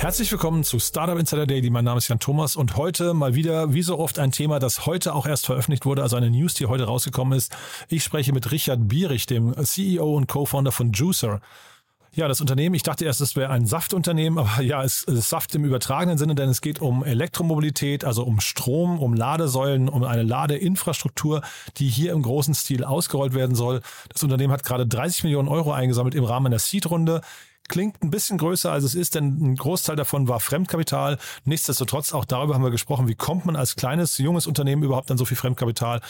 Herzlich willkommen zu Startup Insider Daily. Mein Name ist Jan Thomas und heute mal wieder, wie so oft, ein Thema, das heute auch erst veröffentlicht wurde, also eine News, die heute rausgekommen ist. Ich spreche mit Richard Bierich, dem CEO und Co-Founder von Juicer. Ja, das Unternehmen, ich dachte erst, es wäre ein Saftunternehmen, aber ja, es ist Saft im übertragenen Sinne, denn es geht um Elektromobilität, also um Strom, um Ladesäulen, um eine Ladeinfrastruktur, die hier im großen Stil ausgerollt werden soll. Das Unternehmen hat gerade 30 Millionen Euro eingesammelt im Rahmen einer Seed-Runde klingt ein bisschen größer, als es ist, denn ein Großteil davon war Fremdkapital. Nichtsdestotrotz, auch darüber haben wir gesprochen, wie kommt man als kleines, junges Unternehmen überhaupt an so viel Fremdkapital?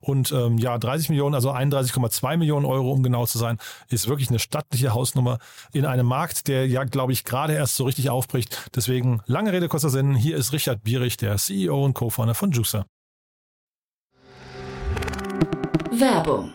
Und ähm, ja, 30 Millionen, also 31,2 Millionen Euro, um genau zu sein, ist wirklich eine stattliche Hausnummer in einem Markt, der ja, glaube ich, gerade erst so richtig aufbricht. Deswegen lange Rede, kurzer Sinn. Hier ist Richard Bierich, der CEO und Co-Founder von Juicer. Werbung.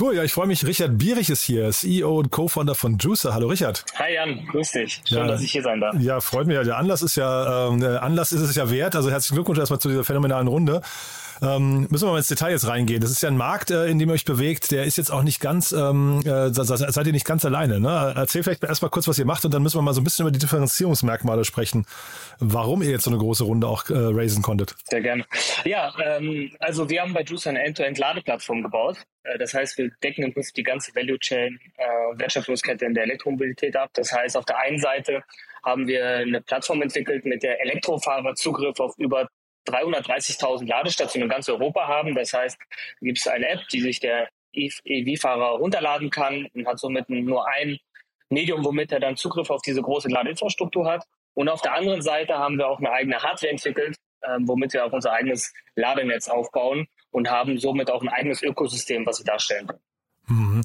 Cool, ja, ich freue mich. Richard Bierich ist hier, CEO und Co-Founder von Juicer. Hallo Richard. Hi Jan, grüß dich. Schön, Ja. dass ich hier sein darf. Ja, freut mich. Der Anlass ist ja, der Anlass ist es ja wert. Also herzlichen Glückwunsch erstmal zu dieser phänomenalen Runde. Ähm, müssen wir mal ins Detail jetzt reingehen. Das ist ja ein Markt, äh, in dem ihr euch bewegt. Der ist jetzt auch nicht ganz, ähm, äh, se- se- seid ihr nicht ganz alleine. Ne? Erzähl vielleicht erstmal kurz, was ihr macht und dann müssen wir mal so ein bisschen über die Differenzierungsmerkmale sprechen. Warum ihr jetzt so eine große Runde auch äh, raisen konntet. Sehr gerne. Ja, ähm, also wir haben bei Juice eine End-to-End-Ladeplattform gebaut. Äh, das heißt, wir decken im Prinzip die ganze Value Chain, äh, Wertschöpfungskette in der Elektromobilität ab. Das heißt, auf der einen Seite haben wir eine Plattform entwickelt, mit der Elektrofahrer Zugriff auf über 330.000 Ladestationen in ganz Europa haben. Das heißt, gibt es eine App, die sich der EV-Fahrer runterladen kann und hat somit nur ein Medium, womit er dann Zugriff auf diese große Ladeinfrastruktur hat. Und auf der anderen Seite haben wir auch eine eigene Hardware entwickelt, ähm, womit wir auch unser eigenes Ladenetz aufbauen und haben somit auch ein eigenes Ökosystem, was wir darstellen können. Mhm.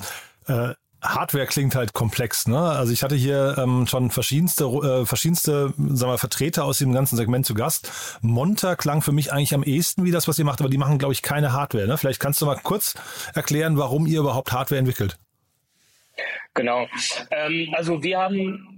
Äh, Hardware klingt halt komplex, ne? Also ich hatte hier ähm, schon verschiedenste, äh, verschiedenste, sagen wir, Vertreter aus dem ganzen Segment zu Gast. Monta klang für mich eigentlich am ehesten wie das, was ihr macht, aber die machen, glaube ich, keine Hardware. Ne? Vielleicht kannst du mal kurz erklären, warum ihr überhaupt Hardware entwickelt. Genau. Ähm, also wir haben,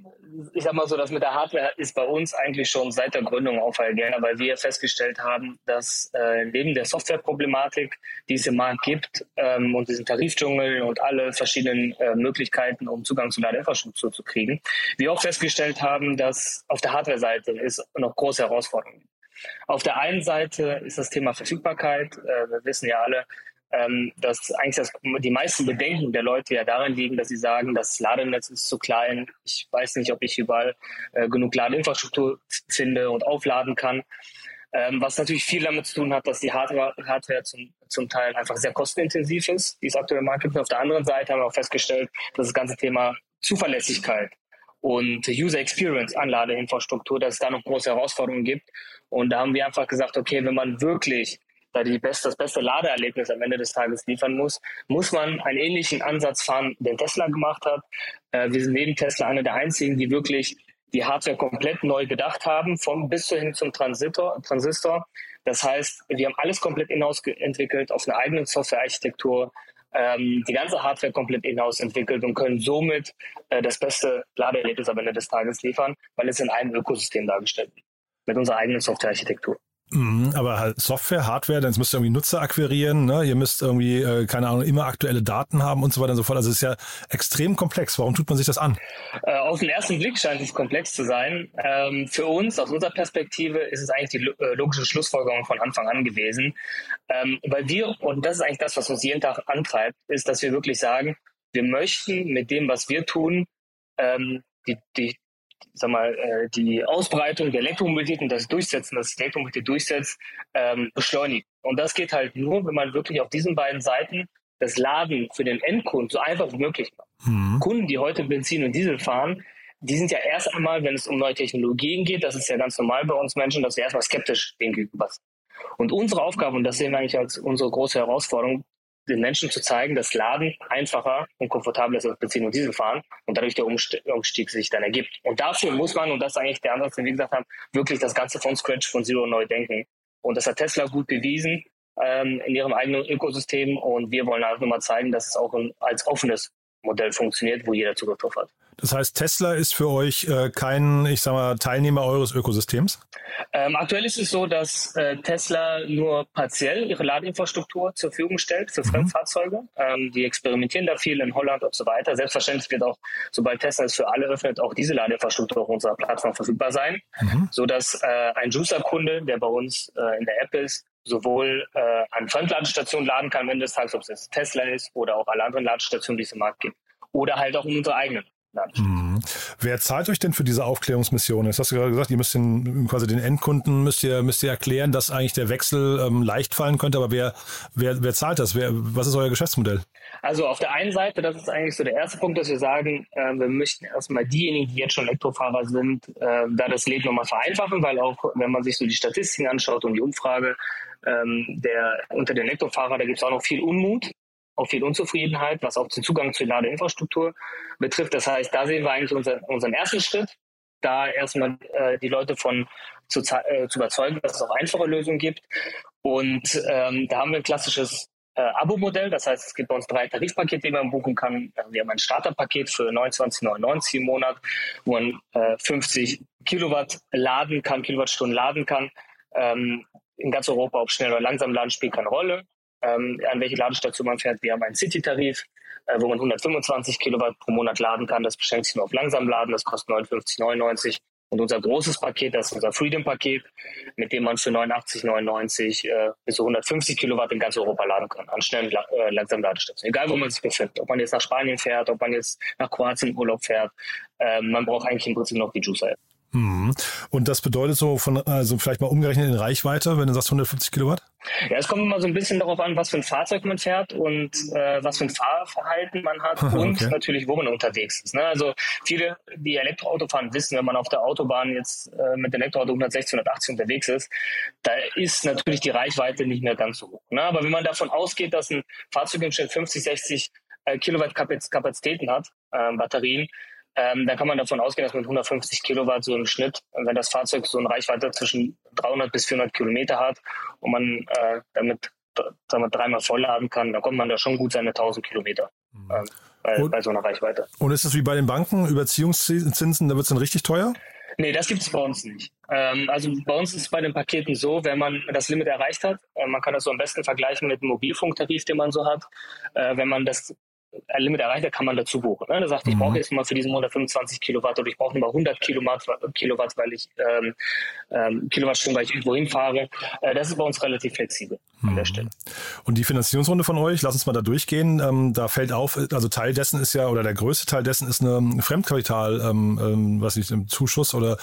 ich sag mal so, das mit der Hardware ist bei uns eigentlich schon seit der Gründung auf Algena, weil wir festgestellt haben, dass äh, neben der Softwareproblematik, die es im Markt gibt ähm, und diesen Tarifdschungel und alle verschiedenen äh, Möglichkeiten, um Zugang zu Ladeinfrastruktur zu kriegen, wir auch festgestellt haben, dass auf der Hardware-Seite ist noch große Herausforderungen. Auf der einen Seite ist das Thema Verfügbarkeit. Äh, wir wissen ja alle, ähm, dass eigentlich das, die meisten Bedenken der Leute ja darin liegen, dass sie sagen, das Ladenetz ist zu klein. Ich weiß nicht, ob ich überall äh, genug Ladeinfrastruktur finde und aufladen kann. Ähm, was natürlich viel damit zu tun hat, dass die Hardware, Hardware zum, zum Teil einfach sehr kostenintensiv ist, die es aktuell im auf der anderen Seite haben wir auch festgestellt, dass das ganze Thema Zuverlässigkeit und User Experience an Ladeinfrastruktur, dass es da noch große Herausforderungen gibt. Und da haben wir einfach gesagt, okay, wenn man wirklich da die beste, das beste Ladeerlebnis am Ende des Tages liefern muss, muss man einen ähnlichen Ansatz fahren, den Tesla gemacht hat. Äh, wir sind neben Tesla einer der einzigen, die wirklich die Hardware komplett neu gedacht haben, von bis hin zum Transistor. Transistor. Das heißt, wir haben alles komplett in-house entwickelt, auf einer eigenen Softwarearchitektur, ähm, die ganze Hardware komplett in-house entwickelt und können somit äh, das beste Ladeerlebnis am Ende des Tages liefern, weil es in einem Ökosystem dargestellt wird, mit unserer eigenen Softwarearchitektur. Mhm, aber halt Software, Hardware, dann müsst ihr irgendwie Nutzer akquirieren, ne? ihr müsst irgendwie, äh, keine Ahnung, immer aktuelle Daten haben und so weiter und so fort. Also es ist ja extrem komplex. Warum tut man sich das an? Äh, auf den ersten Blick scheint es komplex zu sein. Ähm, für uns, aus unserer Perspektive, ist es eigentlich die äh, logische Schlussfolgerung von Anfang an gewesen. Ähm, weil wir, und das ist eigentlich das, was uns jeden Tag antreibt, ist, dass wir wirklich sagen, wir möchten mit dem, was wir tun, ähm, die, die, sag mal, äh, die Ausbreitung der Elektromobilität und das Durchsetzen, das Elektromobilität durchsetzt, ähm, beschleunigen. Und das geht halt nur, wenn man wirklich auf diesen beiden Seiten das Laden für den Endkunden so einfach wie möglich macht. Mhm. Kunden, die heute Benzin und Diesel fahren, die sind ja erst einmal, wenn es um neue Technologien geht, das ist ja ganz normal bei uns Menschen, dass wir erstmal skeptisch dem gegenüber sind. Und unsere Aufgabe, und das sehen wir eigentlich als unsere große Herausforderung, den Menschen zu zeigen, dass Laden einfacher und komfortabler ist als Benzin und Diesel fahren und dadurch der Umstieg sich dann ergibt. Und dafür muss man, und das ist eigentlich der Ansatz, den wir gesagt haben, wirklich das Ganze von Scratch, von Zero neu denken. Und das hat Tesla gut bewiesen ähm, in ihrem eigenen Ökosystem und wir wollen einfach nur mal zeigen, dass es auch als offenes Modell funktioniert, wo jeder Zugriff drauf hat. Das heißt, Tesla ist für euch äh, kein, ich sag mal, Teilnehmer eures Ökosystems? Ähm, aktuell ist es so, dass äh, Tesla nur partiell ihre Ladeinfrastruktur zur Verfügung stellt für mhm. Fremdfahrzeuge. Ähm, die experimentieren da viel in Holland und so weiter. Selbstverständlich wird auch, sobald Tesla es für alle öffnet, auch diese Ladeinfrastruktur auf unserer Plattform verfügbar sein, mhm. sodass äh, ein Juicer-Kunde, der bei uns äh, in der App ist, sowohl äh, an Fremdladestationen laden kann, wenn das Tages, ob es Tesla ist oder auch alle anderen Ladestationen, die es im Markt gibt. Oder halt auch in unsere eigenen. Mhm. Wer zahlt euch denn für diese Aufklärungsmission? Jetzt hast du gerade gesagt, ihr müsst den, quasi den Endkunden müsst ihr, müsst ihr erklären, dass eigentlich der Wechsel ähm, leicht fallen könnte, aber wer, wer, wer zahlt das? Wer, was ist euer Geschäftsmodell? Also auf der einen Seite, das ist eigentlich so der erste Punkt, dass wir sagen, äh, wir möchten erstmal diejenigen, die jetzt schon Elektrofahrer sind, äh, da das Leben nochmal vereinfachen, weil auch wenn man sich so die Statistiken anschaut und die Umfrage, ähm, der unter den Elektrofahrern, da gibt es auch noch viel Unmut auch viel Unzufriedenheit, was auch den Zugang zur Ladeinfrastruktur betrifft. Das heißt, da sehen wir eigentlich unser, unseren ersten Schritt, da erstmal äh, die Leute von zu, äh, zu überzeugen, dass es auch einfache Lösungen gibt. Und ähm, da haben wir ein klassisches äh, Abo-Modell. Das heißt, es gibt bei uns drei Tarifpakete, die man buchen kann. Also wir haben ein Starterpaket für 29,99 im Monat, wo man äh, 50 Kilowatt laden kann, Kilowattstunden laden kann. Ähm, in ganz Europa, ob schnell oder langsam laden, spielt keine Rolle ähm, an welche Ladestation man fährt. Wir haben einen City-Tarif, äh, wo man 125 Kilowatt pro Monat laden kann. Das beschränkt sich nur auf langsam laden. Das kostet 59,99. Und unser großes Paket, das ist unser Freedom-Paket, mit dem man für 89,99 äh, bis zu 150 Kilowatt in ganz Europa laden kann, an schnellen äh, langsamen. Egal, wo man sich befindet. Ob man jetzt nach Spanien fährt, ob man jetzt nach Kroatien Urlaub fährt. Äh, man braucht eigentlich im Prinzip noch die Juicer-App. Mhm. Und das bedeutet so von, also vielleicht mal umgerechnet in Reichweite, wenn du sagst 150 Kilowatt? Ja, es kommt immer so ein bisschen darauf an, was für ein Fahrzeug man fährt und äh, was für ein Fahrverhalten man hat und okay. natürlich, wo man unterwegs ist. Ne? Also viele, die Elektroauto fahren, wissen, wenn man auf der Autobahn jetzt äh, mit Elektroauto 160, 180 unterwegs ist, da ist natürlich die Reichweite nicht mehr ganz so hoch. Ne? Aber wenn man davon ausgeht, dass ein Fahrzeug im Schnitt 50, 60 äh, Kilowatt Kapazitäten hat, äh, Batterien, ähm, dann kann man davon ausgehen, dass mit 150 Kilowatt so im Schnitt, wenn das Fahrzeug so eine Reichweite zwischen 300 bis 400 Kilometer hat und man äh, damit sagen wir, dreimal vollladen kann, dann kommt man da schon gut seine 1000 Kilometer. Mhm. Äh, bei, bei, so einer Reichweite. Und ist es wie bei den Banken, Überziehungszinsen, da wird es dann richtig teuer? Nee, das gibt es bei uns nicht. Ähm, also bei uns ist es bei den Paketen so, wenn man das Limit erreicht hat, äh, man kann das so am besten vergleichen mit dem Mobilfunktarif, den man so hat. Äh, wenn man das ein Limit erreicht, da kann man dazu buchen. Ne? Da sagt, ich brauche mhm. jetzt mal für diesen 125 Kilowatt oder ich brauche nur 100 Kilowatt, Kilowatt weil ich ähm, ähm, Kilowattstunden, weil ich irgendwo hinfahre. Äh, das ist bei uns relativ flexibel an der mhm. Stelle. Und die Finanzierungsrunde von euch, lass uns mal da durchgehen. Ähm, da fällt auf, also Teil dessen ist ja, oder der größte Teil dessen ist eine Fremdkapital, ähm, ähm, was ich, Zuschuss oder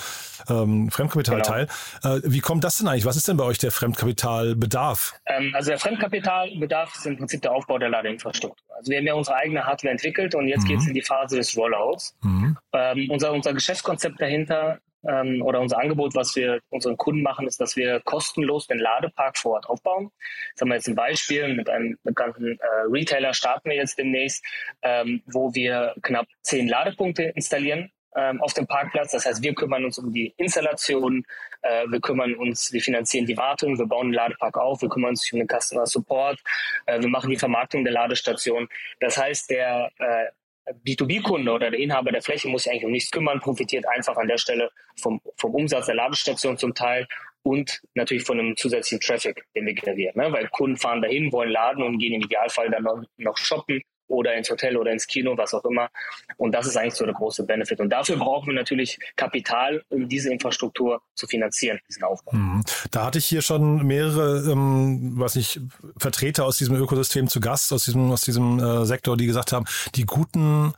ähm, Fremdkapitalteil. Genau. Äh, wie kommt das denn eigentlich? Was ist denn bei euch der Fremdkapitalbedarf? Ähm, also der Fremdkapitalbedarf ist im Prinzip der Aufbau der Ladeinfrastruktur. Also wir haben ja unsere eigene Hardware entwickelt und jetzt mhm. geht es in die Phase des Rollouts. Mhm. Ähm, unser, unser Geschäftskonzept dahinter ähm, oder unser Angebot, was wir unseren Kunden machen, ist, dass wir kostenlos den Ladepark vor Ort aufbauen. Das haben wir jetzt ein Beispiel mit einem bekannten äh, Retailer starten wir jetzt demnächst, ähm, wo wir knapp zehn Ladepunkte installieren ähm, auf dem Parkplatz. Das heißt, wir kümmern uns um die Installation, äh, wir kümmern uns, wir finanzieren die Wartung, wir bauen den Ladepark auf, wir kümmern uns um den Customer Support, äh, wir machen die Vermarktung der Ladestation. Das heißt, der äh, B2B-Kunde oder der Inhaber der Fläche muss sich eigentlich um nichts kümmern, profitiert einfach an der Stelle vom, vom Umsatz der Ladestation zum Teil und natürlich von einem zusätzlichen Traffic, den wir generieren. Ne? Weil Kunden fahren dahin, wollen laden und gehen im Idealfall dann noch, noch shoppen oder ins Hotel oder ins Kino, was auch immer. Und das ist eigentlich so der große Benefit. Und dafür brauchen wir natürlich Kapital, um diese Infrastruktur zu finanzieren, diesen Aufbau. Mhm. Da hatte ich hier schon mehrere, ähm, was nicht, Vertreter aus diesem Ökosystem zu Gast, aus diesem, aus diesem äh, Sektor, die gesagt haben, die guten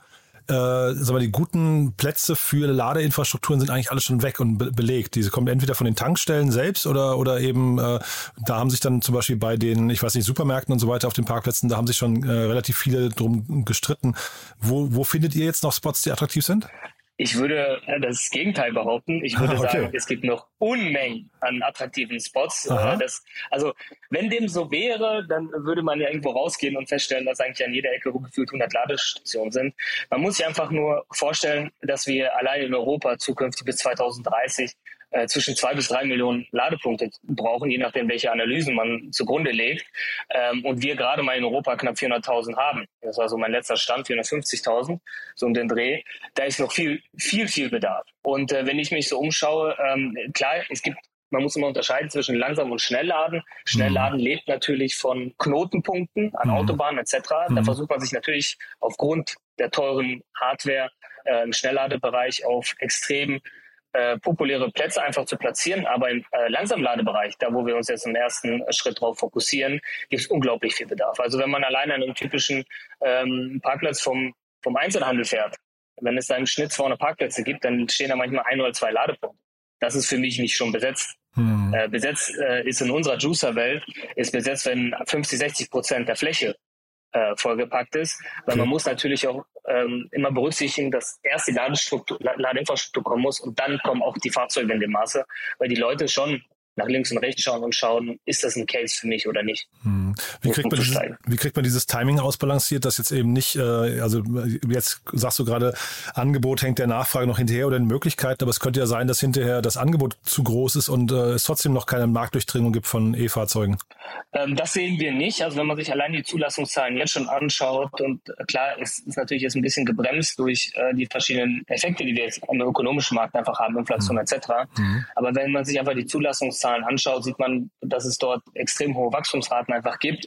äh, sag mal, die guten Plätze für Ladeinfrastrukturen sind eigentlich alle schon weg und be belegt. Diese kommen entweder von den Tankstellen selbst oder, oder eben, äh, da haben sich dann zum Beispiel bei den, ich weiß nicht, Supermärkten und so weiter auf den Parkplätzen, da haben sich schon äh, relativ viele drum gestritten. Wo, wo findet ihr jetzt noch Spots, die attraktiv sind? Ich würde äh, das Gegenteil behaupten. Ich würde okay. sagen, es gibt noch Unmengen an attraktiven Spots. Äh, das, also, wenn dem so wäre, dann würde man ja irgendwo rausgehen und feststellen, dass eigentlich an jeder Ecke gefühlt 100 Ladestationen sind. Man muss sich einfach nur vorstellen, dass wir allein in Europa zukünftig bis 2030 äh, zwischen zwei bis drei Millionen Ladepunkte brauchen, je nachdem, welche Analysen man zugrunde legt. Ähm, und wir gerade mal in Europa knapp 400.000 haben. Das war so mein letzter Stand, 450.000, so um den Dreh. Da ist noch viel, viel, viel Bedarf. Und äh, wenn ich mich so umschaue, ähm, klar, es gibt man muss immer unterscheiden zwischen langsam und Schnellladen. Schnellladen mhm. lebt natürlich von Knotenpunkten an mhm. Autobahnen etc. Mhm. Da versucht man sich natürlich aufgrund der teuren Hardware äh, im Schnellladebereich auf extrem äh, populäre Plätze einfach zu platzieren. Aber im äh, Langsamladebereich, da wo wir uns jetzt im ersten Schritt drauf fokussieren, gibt es unglaublich viel Bedarf. Also wenn man allein an einem typischen ähm, Parkplatz vom, vom Einzelhandel fährt, wenn es da im Schnitt 200 Parkplätze gibt, dann stehen da manchmal ein oder zwei Ladepunkte. Das ist für mich nicht schon besetzt. Hm. Äh, besetzt äh, ist in unserer Juicer-Welt, ist besetzt, wenn 50, 60 Prozent der Fläche äh, vollgepackt ist. Weil okay. man muss natürlich auch ähm, immer berücksichtigen, dass erst die Ladestruktur, Ladeinfrastruktur kommen muss und dann kommen auch die Fahrzeuge in dem Maße, weil die Leute schon nach links und rechts schauen und schauen, ist das ein Case für mich oder nicht. Hm. Wie, kriegt man dieses, wie kriegt man dieses Timing ausbalanciert, dass jetzt eben nicht, äh, also jetzt sagst du gerade, Angebot hängt der Nachfrage noch hinterher oder den Möglichkeiten, aber es könnte ja sein, dass hinterher das Angebot zu groß ist und äh, es trotzdem noch keine Marktdurchdringung gibt von E-Fahrzeugen. Ähm, das sehen wir nicht. Also wenn man sich allein die Zulassungszahlen jetzt schon anschaut und äh, klar, es ist natürlich jetzt ein bisschen gebremst durch äh, die verschiedenen Effekte, die wir jetzt am ökonomischen Markt einfach haben, Inflation mhm. etc. Mhm. Aber wenn man sich einfach die Zulassungszahlen anschaut, sieht man, dass es dort extrem hohe Wachstumsraten einfach gibt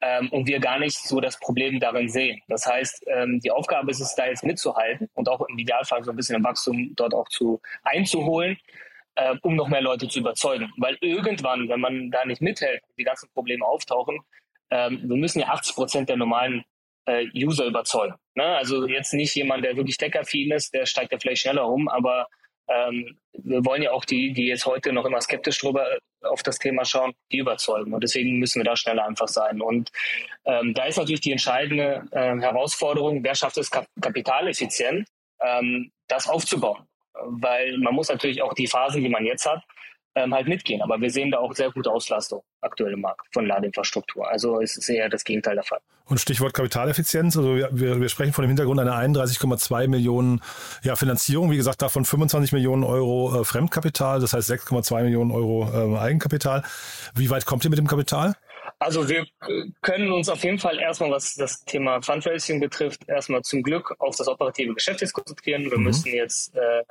ähm, und wir gar nicht so das Problem darin sehen. Das heißt, ähm, die Aufgabe ist es, da jetzt mitzuhalten und auch im Idealfall so ein bisschen im Wachstum dort auch zu einzuholen äh, um noch mehr Leute zu überzeugen. Weil irgendwann, wenn man da nicht mithält, die ganzen Probleme auftauchen, ähm, wir müssen ja 80 Prozent der normalen äh, User überzeugen. Ne? Also jetzt nicht jemand, der wirklich deckaffin ist, der steigt ja vielleicht schneller rum, aber ähm, wir wollen ja auch die, die jetzt heute noch immer skeptisch drüber äh, auf das Thema schauen, die überzeugen. Und deswegen müssen wir da schneller einfach sein. Und ähm, da ist natürlich die entscheidende äh, Herausforderung, wer schafft es kap kapitaleffizient, ähm, das aufzubauen weil man muss natürlich auch die Phasen, die man jetzt hat, ähm, halt mitgehen. Aber wir sehen da auch sehr gute Auslastung aktuell im Markt von Ladeinfrastruktur. Also es ist eher das Gegenteil der Fall. Und Stichwort Kapitaleffizienz, also wir, wir sprechen von dem Hintergrund einer 31,2 Millionen ja, Finanzierung, wie gesagt, davon 25 Millionen Euro äh, Fremdkapital, das heißt 6,2 Millionen Euro äh, Eigenkapital. Wie weit kommt ihr mit dem Kapital? Also wir können uns auf jeden Fall erstmal, was das Thema Fundraising betrifft, erstmal zum Glück auf das operative Geschäft jetzt konzentrieren. Wir mhm. müssen jetzt, äh,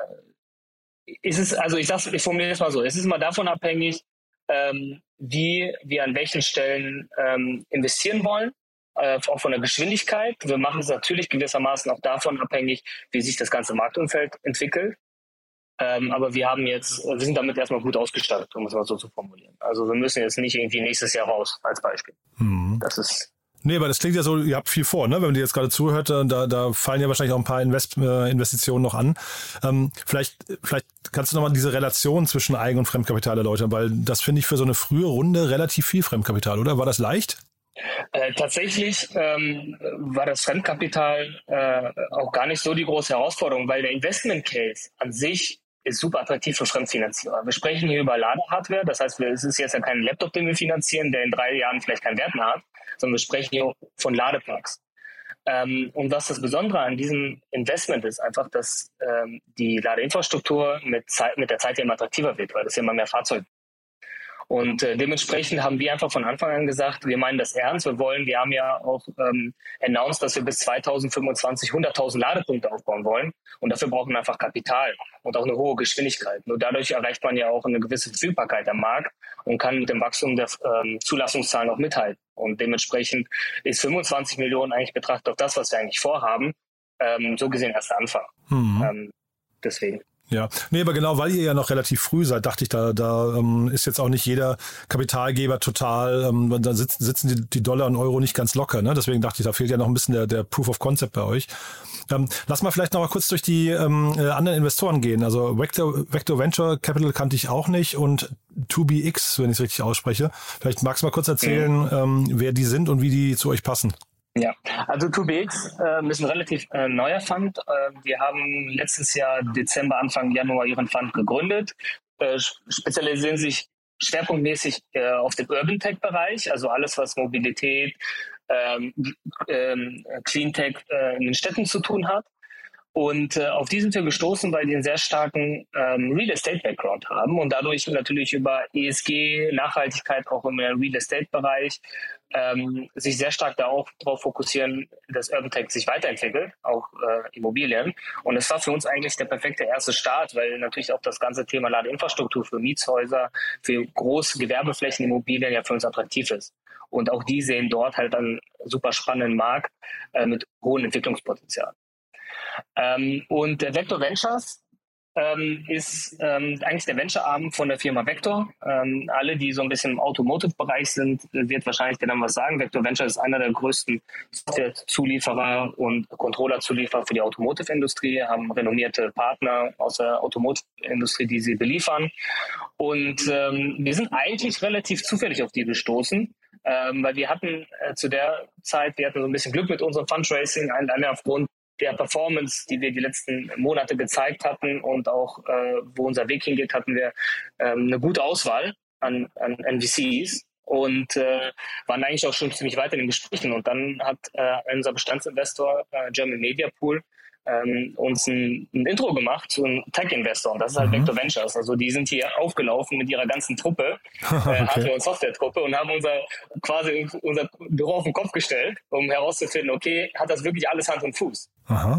ist es, also ich sag's, ich formuliere es mal so, es ist immer davon abhängig, ähm, wie wir an welchen Stellen ähm, investieren wollen, äh, auch von der Geschwindigkeit. Wir machen es natürlich gewissermaßen auch davon abhängig, wie sich das ganze Marktumfeld entwickelt. Ähm, aber wir haben jetzt, wir sind damit erstmal gut ausgestattet, um es mal so zu formulieren. Also wir müssen jetzt nicht irgendwie nächstes Jahr raus, als Beispiel. Mhm. Das ist Nee, weil das klingt ja so, ihr habt viel vor, ne? Wenn man dir jetzt gerade zuhört, da, da fallen ja wahrscheinlich auch ein paar Invest, äh, Investitionen noch an. Ähm, vielleicht, vielleicht kannst du nochmal diese Relation zwischen Eigen- und Fremdkapital erläutern, weil das finde ich für so eine frühe Runde relativ viel Fremdkapital, oder? War das leicht? Äh, tatsächlich ähm, war das Fremdkapital äh, auch gar nicht so die große Herausforderung, weil der Investment Case an sich ist super attraktiv für Fremdfinanzierer. Wir sprechen hier über Ladehardware, das heißt, es ist jetzt ja kein Laptop, den wir finanzieren, der in drei Jahren vielleicht keinen Wert mehr hat, sondern wir sprechen hier von Ladeparks. Ähm, und was das Besondere an diesem Investment ist, einfach, dass ähm, die Ladeinfrastruktur mit, Zeit, mit der Zeit immer attraktiver wird, weil es immer mehr Fahrzeuge Und äh, dementsprechend haben wir einfach von Anfang an gesagt, wir meinen das ernst. Wir wollen, wir haben ja auch ähm, announced, dass wir bis 2025 100.000 Ladepunkte aufbauen wollen. Und dafür brauchen wir einfach Kapital und auch eine hohe Geschwindigkeit. Nur dadurch erreicht man ja auch eine gewisse Verfügbarkeit am Markt und kann mit dem Wachstum der ähm, Zulassungszahlen auch mithalten. Und dementsprechend ist 25 Millionen eigentlich betrachtet auf das, was wir eigentlich vorhaben, ähm, so gesehen erst der Anfang. Mhm. Ähm, deswegen. Ja, nee, aber genau, weil ihr ja noch relativ früh seid, dachte ich, da, da ähm, ist jetzt auch nicht jeder Kapitalgeber total, ähm, da sitzen, sitzen die, die Dollar und Euro nicht ganz locker. Ne? Deswegen dachte ich, da fehlt ja noch ein bisschen der, der Proof of Concept bei euch. Ähm, lass mal vielleicht noch mal kurz durch die ähm, äh, anderen Investoren gehen. Also Vector, Vector Venture Capital kannte ich auch nicht und 2BX, wenn ich es richtig ausspreche. Vielleicht magst du mal kurz erzählen, mhm. ähm, wer die sind und wie die zu euch passen. Ja, also 2BX äh, ist ein relativ äh, neuer Fund. Äh, wir haben letztes Jahr Dezember, Anfang Januar ihren Fund gegründet, äh, spezialisieren sich schwerpunktmäßig äh, auf den Urban Tech Bereich, also alles, was Mobilität, ähm, ähm, Cleantech äh, in den Städten zu tun hat. Und äh, auf die sind wir gestoßen, weil die einen sehr starken ähm, Real Estate Background haben und dadurch natürlich über ESG, Nachhaltigkeit auch im Real Estate Bereich ähm, sich sehr stark darauf fokussieren, dass Urban Tech sich weiterentwickelt, auch äh, Immobilien. Und es war für uns eigentlich der perfekte erste Start, weil natürlich auch das ganze Thema Ladeinfrastruktur für Mietshäuser, für große Gewerbeflächen, Immobilien ja für uns attraktiv ist. Und auch die sehen dort halt einen super spannenden Markt äh, mit hohem Entwicklungspotenzial. Ähm, und der Vector Ventures ähm, ist ähm, eigentlich der Venture-Arm von der Firma Vector. Ähm, alle, die so ein bisschen im Automotive-Bereich sind, wird wahrscheinlich dann was sagen. Vector Venture ist einer der größten Software-Zulieferer und Controller-Zulieferer für die Automotive-Industrie, haben renommierte Partner aus der Automotive-Industrie, die sie beliefern. Und ähm, wir sind eigentlich relativ zufällig auf die gestoßen. Ähm, weil wir hatten äh, zu der Zeit, wir hatten so ein bisschen Glück mit unserem Fundraising, alleine aufgrund der Performance, die wir die letzten Monate gezeigt hatten und auch äh, wo unser Weg hingeht, hatten wir ähm, eine gute Auswahl an, an NVCs und äh, waren eigentlich auch schon ziemlich weit in den Gesprächen. Und dann hat äh, unser Bestandsinvestor äh, German Media Pool ähm, uns ein, ein, Intro gemacht zu einem Tech-Investor. Und das ist halt mhm. Vector Ventures. Also die sind hier aufgelaufen mit ihrer ganzen Truppe, äh, Hardware- und Software-Truppe und haben unser quasi unser Büro auf den Kopf gestellt, um herauszufinden, okay, hat das wirklich alles Hand und Fuß?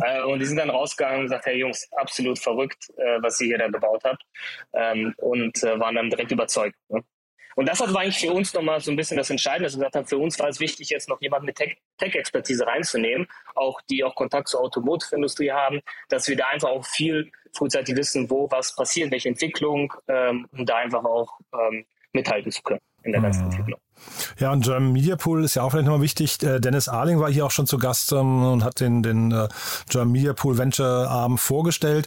Äh, und die sind dann rausgegangen und gesagt, hey Jungs, absolut verrückt, äh, was ihr hier da gebaut habt. Ähm, und äh, waren dann direkt überzeugt. Ne? Und das war eigentlich für uns nochmal so ein bisschen das Entscheidende, dass wir gesagt haben, für uns war es wichtig, jetzt noch jemanden mit Tech-Expertise reinzunehmen, auch die auch Kontakt zur Automotive-Industrie haben, dass wir da einfach auch viel frühzeitig wissen, wo was passiert, welche Entwicklung, ähm, um da einfach auch ähm, mithalten zu können in der ganzen mhm. Entwicklung. Ja, und German Media Pool ist ja auch vielleicht nochmal wichtig. Äh, Dennis Arling war hier auch schon zu Gast ähm, und hat den, den äh, German Media Pool Venture Arm vorgestellt.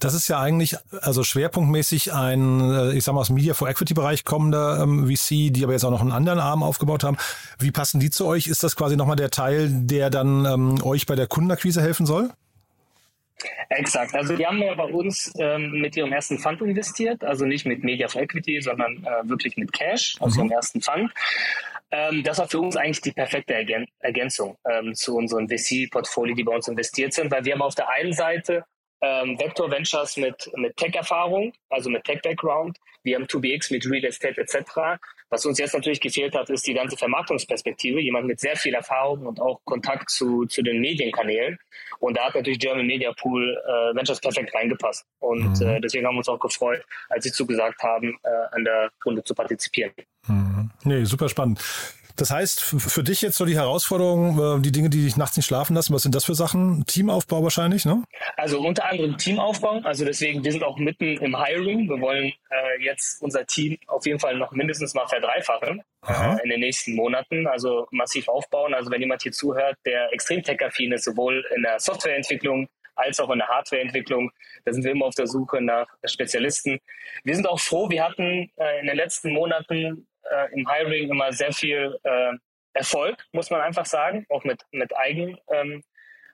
Das ist ja eigentlich also schwerpunktmäßig ein, äh, ich sag mal, aus Media for Equity Bereich kommender ähm, VC, die aber jetzt auch noch einen anderen Arm aufgebaut haben. Wie passen die zu euch? Ist das quasi nochmal der Teil, der dann ähm, euch bei der Kundenakquise helfen soll? Exakt. Also die haben ja bei uns ähm, mit ihrem ersten Fund investiert, also nicht mit Media for Equity, sondern äh, wirklich mit Cash aus mhm. ihrem ersten Fund. Ähm, das war für uns eigentlich die perfekte Ergän Ergänzung ähm, zu unserem VC-Portfolio, die bei uns investiert sind, weil wir haben auf der einen Seite ähm, Vector Ventures mit, mit Tech-Erfahrung, also mit Tech-Background. Wir haben 2BX mit Real Estate etc. Was uns jetzt natürlich gefehlt hat, ist die ganze Vermarktungsperspektive. Jemand mit sehr viel Erfahrung und auch Kontakt zu, zu den Medienkanälen. Und da hat natürlich German Media Pool äh, Ventures perfekt reingepasst. Und mhm. äh, deswegen haben wir uns auch gefreut, als sie zugesagt haben, äh, an der Runde zu partizipieren. Mhm. Nee, super spannend. Das heißt, für dich jetzt so die Herausforderung, äh, die Dinge, die dich nachts nicht schlafen lassen, was sind das für Sachen? Teamaufbau wahrscheinlich, ne? Also unter anderem Teamaufbau. Also deswegen, wir sind auch mitten im Hiring. Wir wollen äh, jetzt unser Team auf jeden Fall noch mindestens mal verdreifachen äh, in den nächsten Monaten. Also massiv aufbauen. Also wenn jemand hier zuhört, der extrem tech-affin ist, sowohl in der Softwareentwicklung als auch in der Hardwareentwicklung. Da sind wir immer auf der Suche nach Spezialisten. Wir sind auch froh, wir hatten äh, in den letzten Monaten äh, im Hiring immer sehr viel äh, Erfolg, muss man einfach sagen, auch mit, mit Eigen ähm,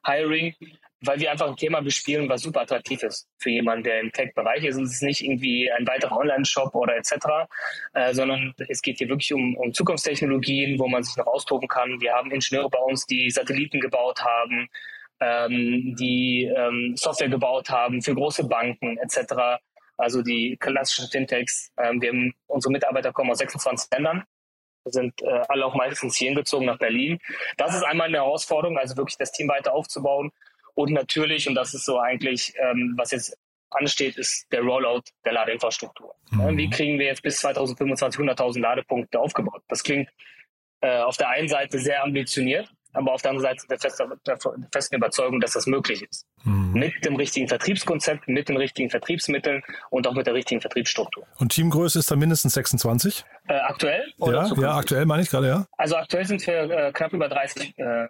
Hiring, weil wir einfach ein Thema bespielen, was super attraktiv ist für jemanden, der im Tech-Bereich ist. Es ist nicht irgendwie ein weiterer Online-Shop oder etc., äh, sondern es geht hier wirklich um, um Zukunftstechnologien, wo man sich noch austoben kann. Wir haben Ingenieure bei uns, die Satelliten gebaut haben, ähm, die ähm, Software gebaut haben für große Banken etc., also die klassischen Fintechs. Ähm, wir haben, unsere Mitarbeiter kommen aus 26 Ländern, sind äh, alle auch meistens hierhin gezogen nach Berlin. Das ist einmal eine Herausforderung, also wirklich das Team weiter aufzubauen. Und natürlich, und das ist so eigentlich, ähm, was jetzt ansteht, ist der Rollout der Ladeinfrastruktur. Mhm. Wie kriegen wir jetzt bis 2025 100.000 Ladepunkte aufgebaut? Das klingt äh, auf der einen Seite sehr ambitioniert, aber auf der anderen Seite der, feste, der festen Überzeugung, dass das möglich ist. Mhm. Mit dem richtigen Vertriebskonzept, mit den richtigen Vertriebsmitteln und auch mit der richtigen Vertriebsstruktur. Und Teamgröße ist dann mindestens 26? Äh, aktuell? ja, ja, aktuell meine ich gerade, ja. Also aktuell sind wir äh, knapp über 30 äh,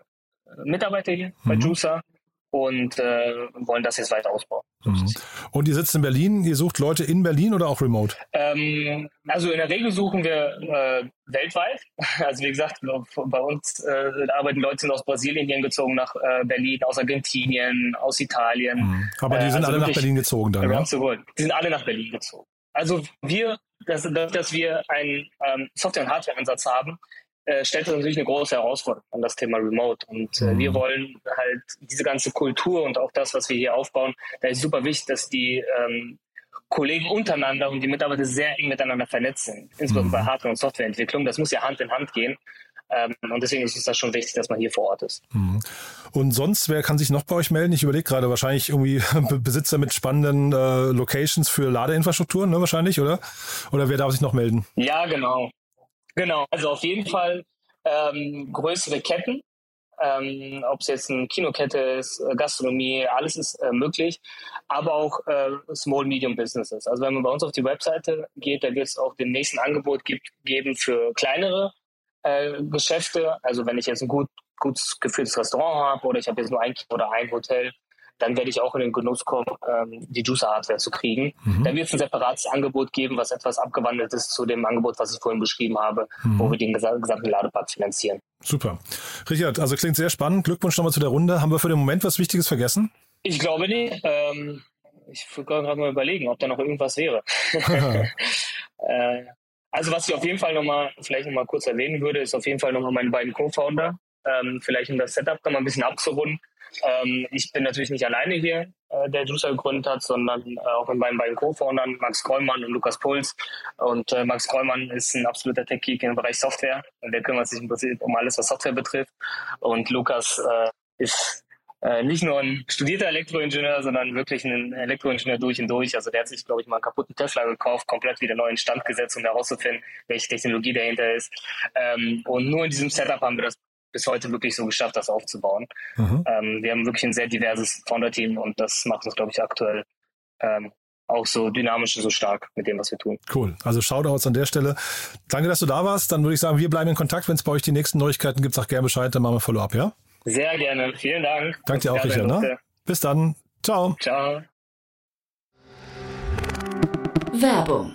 Mitarbeiter hier mhm. bei Juicer und äh, wollen das jetzt weiter ausbauen. Mhm. Und ihr sitzt in Berlin, ihr sucht Leute in Berlin oder auch remote? Ähm, also in der Regel suchen wir äh, weltweit. Also wie gesagt, bei uns äh, arbeiten Leute aus Brasilien hingezogen nach äh, Berlin, aus Argentinien, aus Italien. Mhm. Aber die sind also alle nach Berlin gezogen dann, ja? Die sind alle nach Berlin gezogen. Also wir, dass, dass wir einen ähm, Software- und Hardware-Ansatz haben, äh, stellt das natürlich eine große Herausforderung an das Thema Remote. Und äh, wir mhm. wollen halt diese ganze Kultur und auch das, was wir hier aufbauen, da ist super wichtig, dass die ähm, Kollegen untereinander und die Mitarbeiter sehr eng miteinander vernetzt sind, insbesondere bei mhm. Hardware- und Softwareentwicklung. Das muss ja Hand in Hand gehen. Ähm, und deswegen ist es da schon wichtig, dass man hier vor Ort ist. Mhm. Und sonst, wer kann sich noch bei euch melden? Ich überlege gerade, wahrscheinlich irgendwie Besitzer mit spannenden äh, Locations für Ladeinfrastrukturen, ne, wahrscheinlich, oder? Oder wer darf sich noch melden? Ja, genau. Genau, also auf jeden Fall ähm, größere Ketten, ähm, ob es jetzt eine Kinokette ist, äh, Gastronomie, alles ist äh, möglich, aber auch äh, Small Medium Businesses. Also wenn man bei uns auf die Webseite geht, da wird es auch den nächsten Angebot gibt, geben für kleinere äh, Geschäfte. Also wenn ich jetzt ein gut gut geführtes Restaurant habe oder ich habe jetzt nur ein oder ein Hotel, dann werde ich auch in den Genuss kommen, ähm, die Juicer-Hardware zu kriegen. Mhm. Dann wird es ein separates Angebot geben, was etwas abgewandelt ist zu dem Angebot, was ich vorhin beschrieben habe, mhm. wo wir den gesamten Ladepark finanzieren. Super. Richard, also klingt sehr spannend. Glückwunsch nochmal zu der Runde. Haben wir für den Moment was Wichtiges vergessen? Ich glaube nicht. Ähm, ich würde gerade mal überlegen, ob da noch irgendwas wäre. äh, also was ich auf jeden Fall nochmal, vielleicht nochmal kurz erwähnen würde, ist auf jeden Fall nochmal meine beiden Co-Founder. Ähm, vielleicht um das Setup nochmal ein bisschen abzurunden. Ähm, ich bin natürlich nicht alleine hier, äh, der Juicer gegründet hat, sondern äh, auch mit meinen beiden Co-Foundern, Max Krollmann und Lukas Puls. Und äh, Max Krollmann ist ein absoluter Tech-Geek im Bereich Software. Und der kümmert sich im Prinzip um alles, was Software betrifft. Und Lukas äh, ist äh, nicht nur ein studierter Elektroingenieur, sondern wirklich ein Elektroingenieur durch und durch. Also der hat sich, glaube ich, mal einen kaputten Tesla gekauft, komplett wieder neu in Stand gesetzt, um herauszufinden, welche Technologie dahinter ist. Ähm, und nur in diesem Setup haben wir das bis heute wirklich so geschafft, das aufzubauen. Mhm. Ähm, wir haben wirklich ein sehr diverses Founder-Team und das macht uns, glaube ich, aktuell ähm, auch so dynamisch und so stark mit dem, was wir tun. Cool. Also Shoutouts an der Stelle. Danke, dass du da warst. Dann würde ich sagen, wir bleiben in Kontakt. Wenn es bei euch die nächsten Neuigkeiten gibt, sag gerne Bescheid, dann machen wir Follow-up, ja? Sehr gerne. Vielen Dank. Danke dir auch, Richard. Ne? Bis dann. Ciao. Ciao. Werbung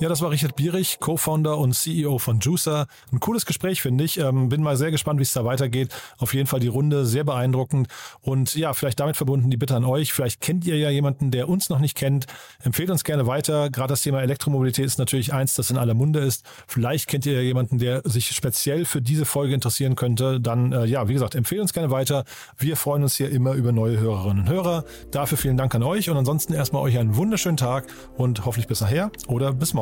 Ja, das war Richard Bierich, Co-Founder und CEO von Juicer. Ein cooles Gespräch, finde ich. Ähm, bin mal sehr gespannt, wie es da weitergeht. Auf jeden Fall die Runde sehr beeindruckend. Und ja, vielleicht damit verbunden die Bitte an euch. Vielleicht kennt ihr ja jemanden, der uns noch nicht kennt. Empfehlt uns gerne weiter. Gerade das Thema Elektromobilität ist natürlich eins, das in aller Munde ist. Vielleicht kennt ihr ja jemanden, der sich speziell für diese Folge interessieren könnte. Dann, äh, ja, wie gesagt, empfehlt uns gerne weiter. Wir freuen uns hier immer über neue Hörerinnen und Hörer. Dafür vielen Dank an euch und ansonsten erstmal euch einen wunderschönen Tag und hoffentlich bis nachher oder bis morgen